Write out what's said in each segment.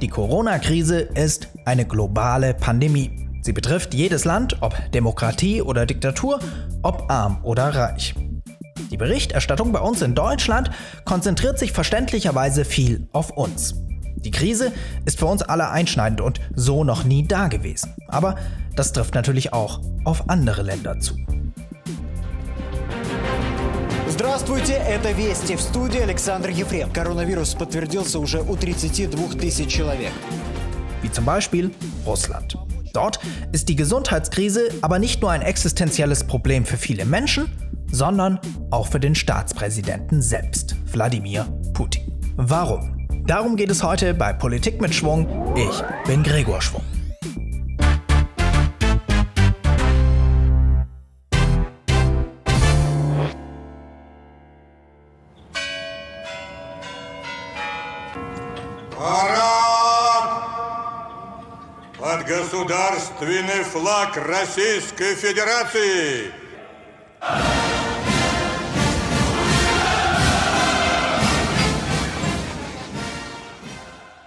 Die Corona-Krise ist eine globale Pandemie. Sie betrifft jedes Land, ob Demokratie oder Diktatur, ob arm oder reich. Die Berichterstattung bei uns in Deutschland konzentriert sich verständlicherweise viel auf uns. Die Krise ist für uns alle einschneidend und so noch nie dagewesen. Aber das trifft natürlich auch auf andere Länder zu. Здравствуйте, это Вести. В студии Александр Ефрем. Коронавирус подтвердился уже у 32 тысяч человек. Wie zum Beispiel Russland. Dort ist die Gesundheitskrise aber nicht nur ein existenzielles Problem für viele Menschen, sondern auch für den Staatspräsidenten selbst, Wladimir Putin. Warum? Darum geht es heute bei Politik mit Schwung. Ich bin Gregor Schwung. государственный флаг Российской Федерации!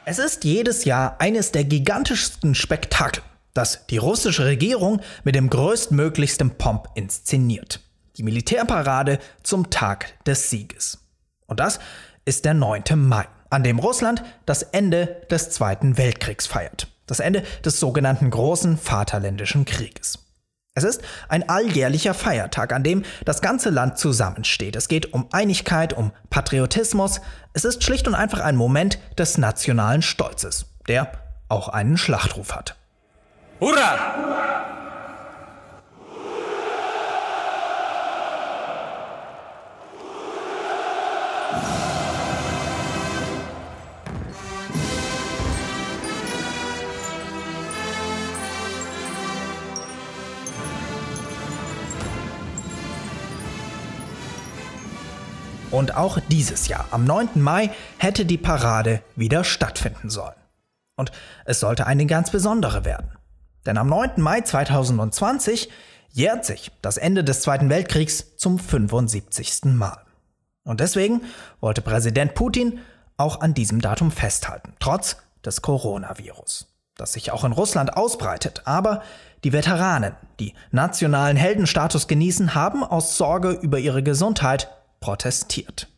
Es ist jedes Jahr eines der gigantischsten Spektakel, das die russische Regierung mit dem größtmöglichsten Pomp inszeniert. Die Militärparade zum Tag des Sieges. Und das ist der 9. Mai, an dem Russland das Ende des Zweiten Weltkriegs feiert. Das Ende des sogenannten Großen Vaterländischen Krieges. Es ist ein alljährlicher Feiertag, an dem das ganze Land zusammensteht. Es geht um Einigkeit, um Patriotismus. Es ist schlicht und einfach ein Moment des nationalen Stolzes, der auch einen Schlachtruf hat. Hurra! Und auch dieses Jahr, am 9. Mai, hätte die Parade wieder stattfinden sollen. Und es sollte eine ganz besondere werden. Denn am 9. Mai 2020 jährt sich das Ende des Zweiten Weltkriegs zum 75. Mal. Und deswegen wollte Präsident Putin auch an diesem Datum festhalten, trotz des Coronavirus, das sich auch in Russland ausbreitet. Aber die Veteranen, die nationalen Heldenstatus genießen, haben aus Sorge über ihre Gesundheit protestiert.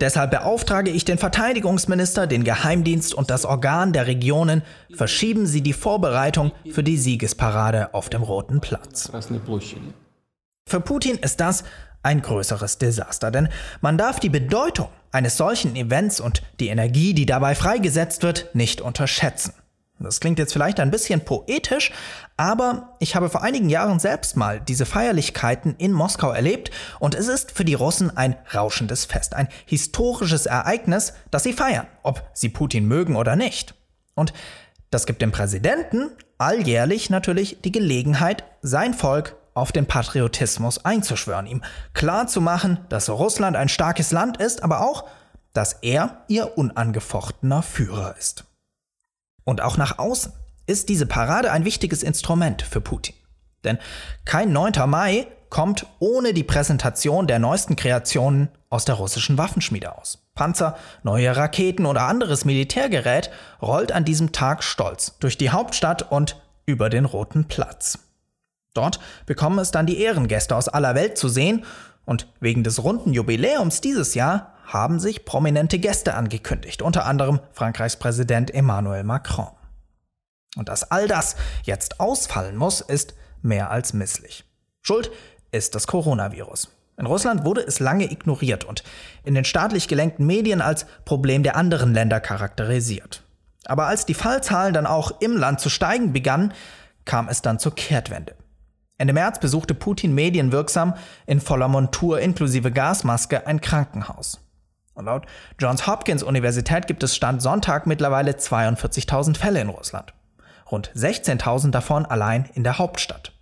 Deshalb beauftrage ich den Verteidigungsminister, den Geheimdienst und das Organ der Regionen, verschieben Sie die Vorbereitung für die Siegesparade auf dem Roten Platz. Für Putin ist das ein größeres Desaster, denn man darf die Bedeutung eines solchen Events und die Energie, die dabei freigesetzt wird, nicht unterschätzen. Das klingt jetzt vielleicht ein bisschen poetisch, aber ich habe vor einigen Jahren selbst mal diese Feierlichkeiten in Moskau erlebt und es ist für die Russen ein rauschendes Fest, ein historisches Ereignis, das sie feiern, ob sie Putin mögen oder nicht. Und das gibt dem Präsidenten alljährlich natürlich die Gelegenheit, sein Volk auf den Patriotismus einzuschwören, ihm klar zu machen, dass Russland ein starkes Land ist, aber auch, dass er ihr unangefochtener Führer ist. Und auch nach außen ist diese Parade ein wichtiges Instrument für Putin. Denn kein 9. Mai kommt ohne die Präsentation der neuesten Kreationen aus der russischen Waffenschmiede aus. Panzer, neue Raketen oder anderes Militärgerät rollt an diesem Tag stolz durch die Hauptstadt und über den Roten Platz. Dort bekommen es dann die Ehrengäste aus aller Welt zu sehen und wegen des runden Jubiläums dieses Jahr haben sich prominente Gäste angekündigt, unter anderem Frankreichs Präsident Emmanuel Macron. Und dass all das jetzt ausfallen muss, ist mehr als misslich. Schuld ist das Coronavirus. In Russland wurde es lange ignoriert und in den staatlich gelenkten Medien als Problem der anderen Länder charakterisiert. Aber als die Fallzahlen dann auch im Land zu steigen begannen, kam es dann zur Kehrtwende. Ende März besuchte Putin medienwirksam in voller Montur inklusive Gasmaske ein Krankenhaus. Und laut Johns Hopkins Universität gibt es Stand Sonntag mittlerweile 42.000 Fälle in Russland. Rund 16.000 davon allein in der Hauptstadt.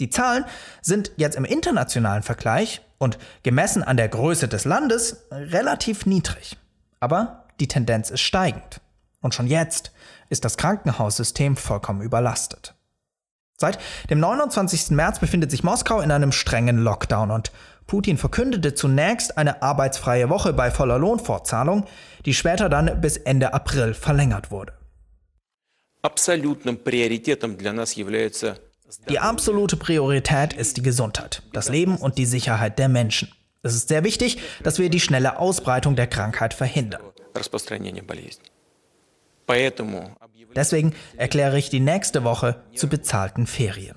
Die Zahlen sind jetzt im internationalen Vergleich und gemessen an der Größe des Landes relativ niedrig. Aber die Tendenz ist steigend. Und schon jetzt ist das Krankenhaussystem vollkommen überlastet. Seit dem 29. März befindet sich Moskau in einem strengen Lockdown und Putin verkündete zunächst eine arbeitsfreie Woche bei voller Lohnfortzahlung, die später dann bis Ende April verlängert wurde. Die absolute Priorität ist die Gesundheit, das Leben und die Sicherheit der Menschen. Es ist sehr wichtig, dass wir die schnelle Ausbreitung der Krankheit verhindern. Deswegen erkläre ich die nächste Woche zu bezahlten Ferien.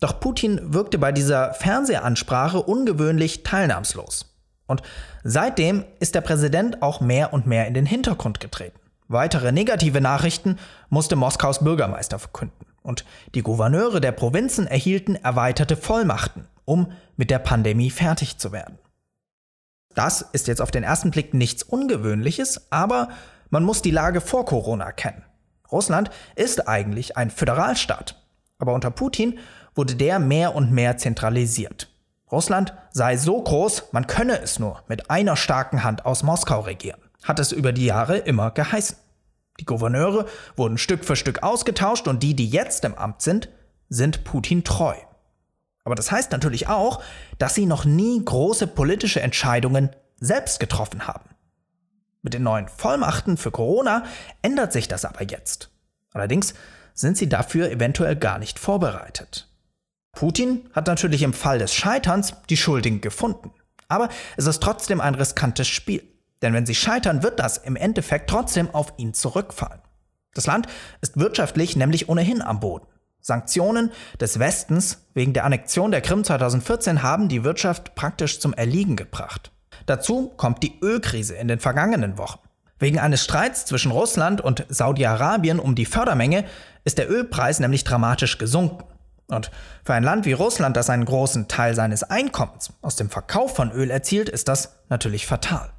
Doch Putin wirkte bei dieser Fernsehansprache ungewöhnlich teilnahmslos. Und seitdem ist der Präsident auch mehr und mehr in den Hintergrund getreten. Weitere negative Nachrichten musste Moskaus Bürgermeister verkünden. Und die Gouverneure der Provinzen erhielten erweiterte Vollmachten, um mit der Pandemie fertig zu werden. Das ist jetzt auf den ersten Blick nichts Ungewöhnliches, aber man muss die Lage vor Corona kennen. Russland ist eigentlich ein Föderalstaat, aber unter Putin wurde der mehr und mehr zentralisiert. Russland sei so groß, man könne es nur mit einer starken Hand aus Moskau regieren, hat es über die Jahre immer geheißen. Die Gouverneure wurden Stück für Stück ausgetauscht und die, die jetzt im Amt sind, sind Putin treu. Aber das heißt natürlich auch, dass sie noch nie große politische Entscheidungen selbst getroffen haben. Mit den neuen Vollmachten für Corona ändert sich das aber jetzt. Allerdings sind sie dafür eventuell gar nicht vorbereitet. Putin hat natürlich im Fall des Scheiterns die Schuldigen gefunden. Aber es ist trotzdem ein riskantes Spiel. Denn wenn sie scheitern, wird das im Endeffekt trotzdem auf ihn zurückfallen. Das Land ist wirtschaftlich nämlich ohnehin am Boden. Sanktionen des Westens wegen der Annexion der Krim 2014 haben die Wirtschaft praktisch zum Erliegen gebracht. Dazu kommt die Ölkrise in den vergangenen Wochen. Wegen eines Streits zwischen Russland und Saudi-Arabien um die Fördermenge ist der Ölpreis nämlich dramatisch gesunken. Und für ein Land wie Russland, das einen großen Teil seines Einkommens aus dem Verkauf von Öl erzielt, ist das natürlich fatal.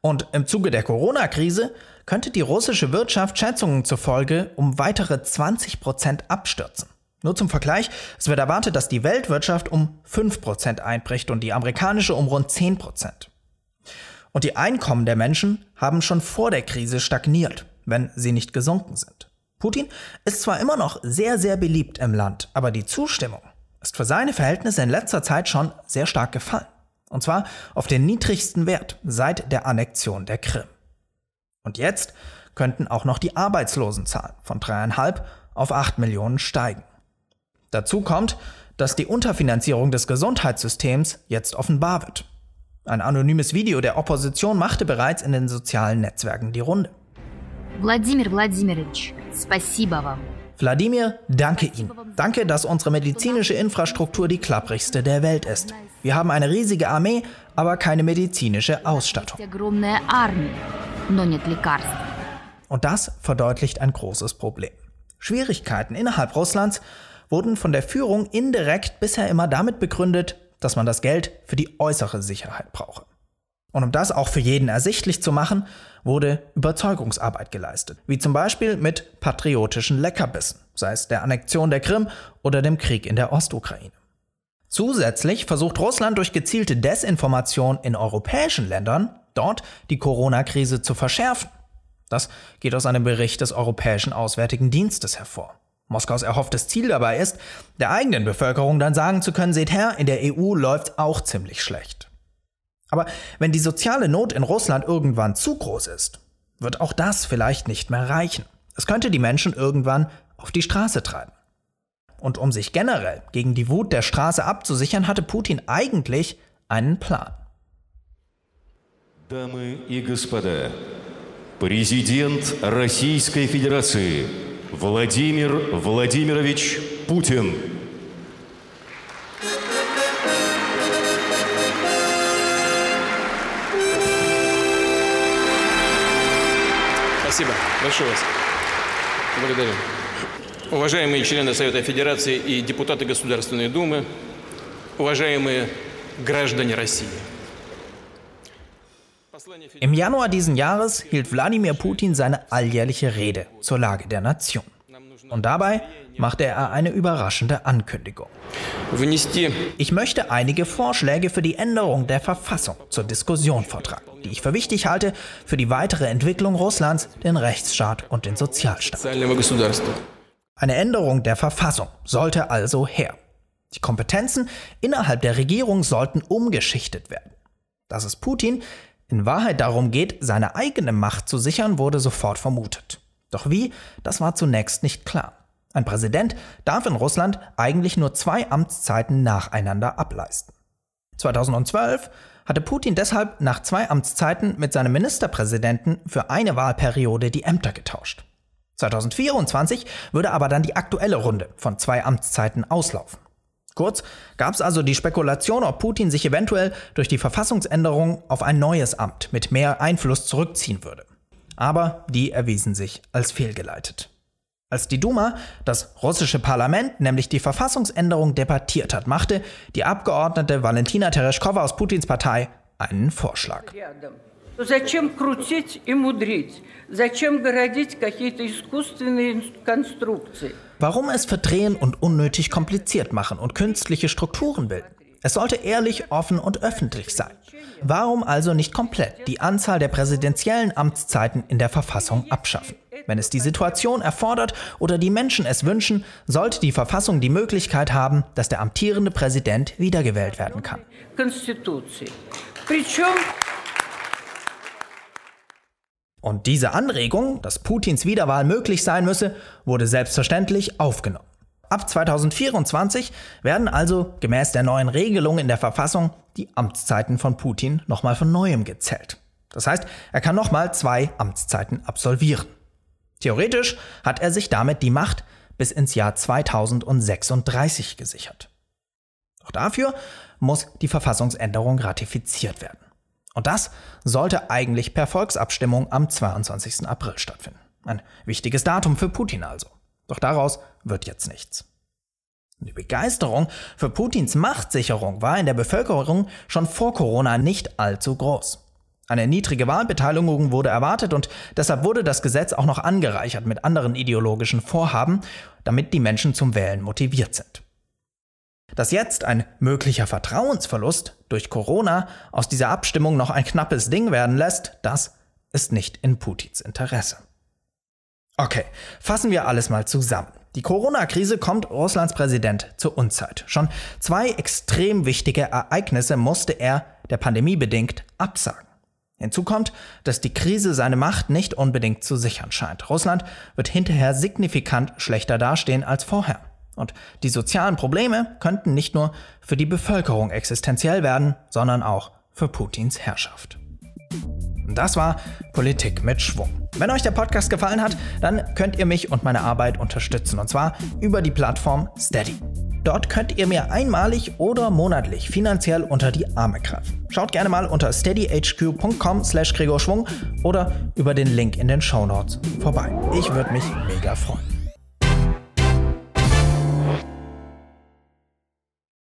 Und im Zuge der Corona-Krise könnte die russische Wirtschaft Schätzungen zufolge um weitere 20 Prozent abstürzen. Nur zum Vergleich, es wird erwartet, dass die Weltwirtschaft um 5% einbricht und die amerikanische um rund 10%. Und die Einkommen der Menschen haben schon vor der Krise stagniert, wenn sie nicht gesunken sind. Putin ist zwar immer noch sehr, sehr beliebt im Land, aber die Zustimmung ist für seine Verhältnisse in letzter Zeit schon sehr stark gefallen. Und zwar auf den niedrigsten Wert seit der Annexion der Krim. Und jetzt könnten auch noch die Arbeitslosenzahlen von dreieinhalb auf acht Millionen steigen. Dazu kommt, dass die Unterfinanzierung des Gesundheitssystems jetzt offenbar wird. Ein anonymes Video der Opposition machte bereits in den sozialen Netzwerken die Runde. Wladimir Wladimirovich, спасибо вам. Wladimir, danke Ihnen. Danke, dass unsere medizinische Infrastruktur die klapprigste der Welt ist. Wir haben eine riesige Armee, aber keine medizinische Ausstattung. Und das verdeutlicht ein großes Problem. Schwierigkeiten innerhalb Russlands wurden von der Führung indirekt bisher immer damit begründet, dass man das Geld für die äußere Sicherheit brauche. Und um das auch für jeden ersichtlich zu machen, wurde Überzeugungsarbeit geleistet, wie zum Beispiel mit patriotischen Leckerbissen, sei es der Annexion der Krim oder dem Krieg in der Ostukraine. Zusätzlich versucht Russland durch gezielte Desinformation in europäischen Ländern dort die Corona-Krise zu verschärfen. Das geht aus einem Bericht des Europäischen Auswärtigen Dienstes hervor. Moskaus erhofftes Ziel dabei ist, der eigenen Bevölkerung dann sagen zu können, seht her, in der EU läuft auch ziemlich schlecht. Aber wenn die soziale Not in Russland irgendwann zu groß ist, wird auch das vielleicht nicht mehr reichen. Es könnte die Menschen irgendwann auf die Straße treiben. Und um sich generell gegen die Wut der Straße abzusichern, hatte Putin eigentlich einen Plan. Дамы и господа, президент Российской Федерации Владимир Владимирович Путин. Спасибо. Прошу вас. Благодарю. Уважаемые члены Совета Федерации и депутаты Государственной Думы, уважаемые граждане России. Im Januar diesen Jahres hielt Wladimir Putin seine alljährliche Rede zur Lage der Nation. Und dabei machte er eine überraschende Ankündigung. Ich möchte einige Vorschläge für die Änderung der Verfassung zur Diskussion vortragen, die ich für wichtig halte für die weitere Entwicklung Russlands, den Rechtsstaat und den Sozialstaat. Eine Änderung der Verfassung sollte also her. Die Kompetenzen innerhalb der Regierung sollten umgeschichtet werden. Dass es Putin in Wahrheit darum geht, seine eigene Macht zu sichern, wurde sofort vermutet. Doch wie, das war zunächst nicht klar. Ein Präsident darf in Russland eigentlich nur zwei Amtszeiten nacheinander ableisten. 2012 hatte Putin deshalb nach zwei Amtszeiten mit seinem Ministerpräsidenten für eine Wahlperiode die Ämter getauscht. 2024 würde aber dann die aktuelle Runde von zwei Amtszeiten auslaufen. Kurz gab es also die Spekulation, ob Putin sich eventuell durch die Verfassungsänderung auf ein neues Amt mit mehr Einfluss zurückziehen würde. Aber die erwiesen sich als fehlgeleitet. Als die Duma, das russische Parlament, nämlich die Verfassungsänderung debattiert hat, machte die Abgeordnete Valentina Tereshkova aus Putins Partei einen Vorschlag Зачем крутить и мудрить? Зачем городить какие-то искусственные конструкции? Warum es verdrehen und unnötig kompliziert machen und künstliche Strukturen bilden? Es sollte ehrlich, offen und öffentlich sein. Warum also nicht komplett die Anzahl der präsidentiellen Amtszeiten in der Verfassung abschaffen? Wenn es die Situation erfordert oder die Menschen es wünschen, sollte die Verfassung die Möglichkeit haben, dass der amtierende Präsident wiedergewählt werden kann. Und diese Anregung, dass Putins Wiederwahl möglich sein müsse, wurde selbstverständlich aufgenommen. Ab 2024 werden also gemäß der neuen Regelung in der Verfassung die Amtszeiten von Putin nochmal von neuem gezählt. Das heißt, er kann nochmal zwei Amtszeiten absolvieren. Theoretisch hat er sich damit die Macht bis ins Jahr 2036 gesichert. Doch dafür muss die Verfassungsänderung ratifiziert werden. Und das sollte eigentlich per Volksabstimmung am 22. April stattfinden. Ein wichtiges Datum für Putin also. Doch daraus wird jetzt nichts. Die Begeisterung für Putins Machtsicherung war in der Bevölkerung schon vor Corona nicht allzu groß. Eine niedrige Wahlbeteiligung wurde erwartet und deshalb wurde das Gesetz auch noch angereichert mit anderen ideologischen Vorhaben, damit die Menschen zum Wählen motiviert sind. Dass jetzt ein möglicher Vertrauensverlust durch Corona aus dieser Abstimmung noch ein knappes Ding werden lässt, das ist nicht in Putins Interesse. Okay, fassen wir alles mal zusammen. Die Corona-Krise kommt Russlands Präsident zur Unzeit. Schon zwei extrem wichtige Ereignisse musste er der Pandemie bedingt absagen. Hinzu kommt, dass die Krise seine Macht nicht unbedingt zu sichern scheint. Russland wird hinterher signifikant schlechter dastehen als vorher. Und die sozialen Probleme könnten nicht nur für die Bevölkerung existenziell werden, sondern auch für Putins Herrschaft. Das war Politik mit Schwung. Wenn euch der Podcast gefallen hat, dann könnt ihr mich und meine Arbeit unterstützen, und zwar über die Plattform Steady. Dort könnt ihr mir einmalig oder monatlich finanziell unter die Arme greifen. Schaut gerne mal unter steadyhq.com slash Gregor Schwung oder über den Link in den Show Notes vorbei. Ich würde mich mega freuen.